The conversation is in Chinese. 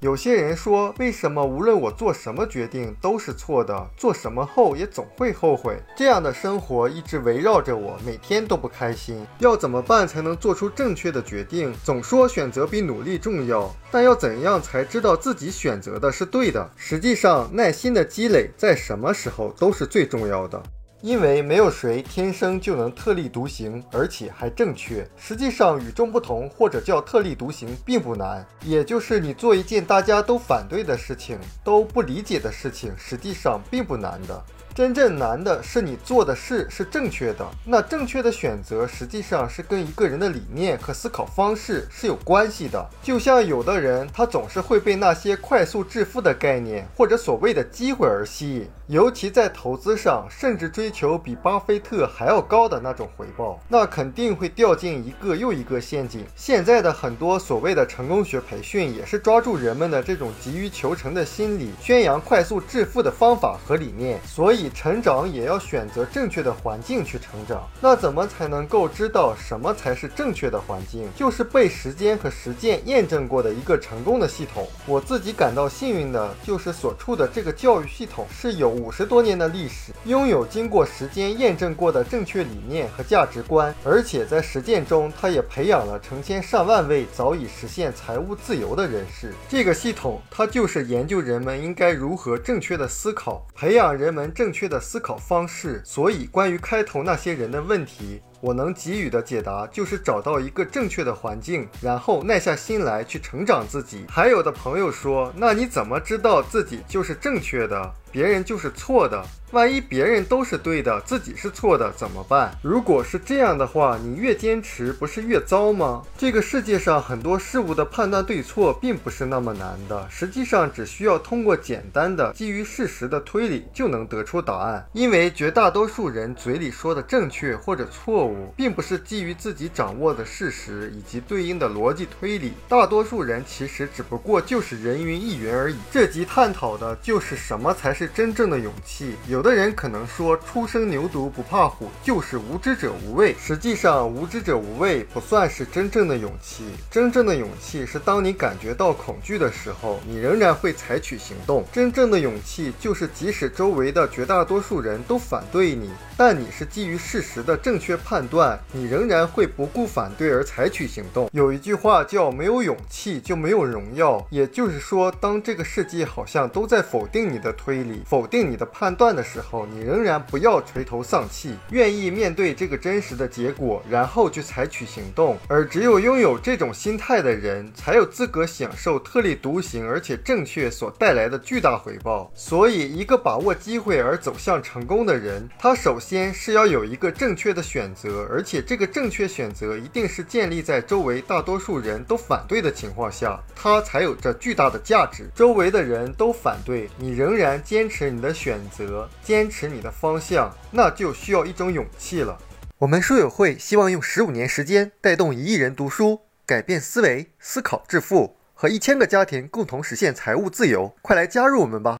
有些人说，为什么无论我做什么决定都是错的，做什么后也总会后悔？这样的生活一直围绕着我，每天都不开心。要怎么办才能做出正确的决定？总说选择比努力重要，但要怎样才知道自己选择的是对的？实际上，耐心的积累在什么时候都是最重要的。因为没有谁天生就能特立独行，而且还正确。实际上，与众不同或者叫特立独行并不难，也就是你做一件大家都反对的事情、都不理解的事情，实际上并不难的。真正难的是你做的事是正确的。那正确的选择实际上是跟一个人的理念和思考方式是有关系的。就像有的人，他总是会被那些快速致富的概念或者所谓的机会而吸引，尤其在投资上，甚至追求比巴菲特还要高的那种回报，那肯定会掉进一个又一个陷阱。现在的很多所谓的成功学培训，也是抓住人们的这种急于求成的心理，宣扬快速致富的方法和理念，所以。成长也要选择正确的环境去成长。那怎么才能够知道什么才是正确的环境？就是被时间和实践验证过的一个成功的系统。我自己感到幸运的就是所处的这个教育系统是有五十多年的历史，拥有经过时间验证过的正确理念和价值观，而且在实践中，它也培养了成千上万位早已实现财务自由的人士。这个系统它就是研究人们应该如何正确的思考，培养人们正。正确的思考方式，所以关于开头那些人的问题，我能给予的解答就是找到一个正确的环境，然后耐下心来去成长自己。还有的朋友说，那你怎么知道自己就是正确的，别人就是错的？万一别人都是对的，自己是错的怎么办？如果是这样的话，你越坚持不是越糟吗？这个世界上很多事物的判断对错并不是那么难的，实际上只需要通过简单的基于事实的推理就能得出答案。因为绝大多数人嘴里说的正确或者错误，并不是基于自己掌握的事实以及对应的逻辑推理，大多数人其实只不过就是人云亦云而已。这集探讨的就是什么才是真正的勇气。有。的人可能说“初生牛犊不怕虎”，就是无知者无畏。实际上，无知者无畏不算是真正的勇气。真正的勇气是当你感觉到恐惧的时候，你仍然会采取行动。真正的勇气就是，即使周围的绝大多数人都反对你，但你是基于事实的正确判判断，你仍然会不顾反对而采取行动。有一句话叫“没有勇气就没有荣耀”，也就是说，当这个世界好像都在否定你的推理、否定你的判断的。时候，你仍然不要垂头丧气，愿意面对这个真实的结果，然后去采取行动。而只有拥有这种心态的人，才有资格享受特立独行而且正确所带来的巨大回报。所以，一个把握机会而走向成功的人，他首先是要有一个正确的选择而且这个正确选择一定是建立在周围大多数人都反对的情况下，它才有着巨大的价值。周围的人都反对你，仍然坚持你的选择。坚持你的方向，那就需要一种勇气了。我们书友会希望用十五年时间带动一亿人读书，改变思维，思考致富，和一千个家庭共同实现财务自由。快来加入我们吧！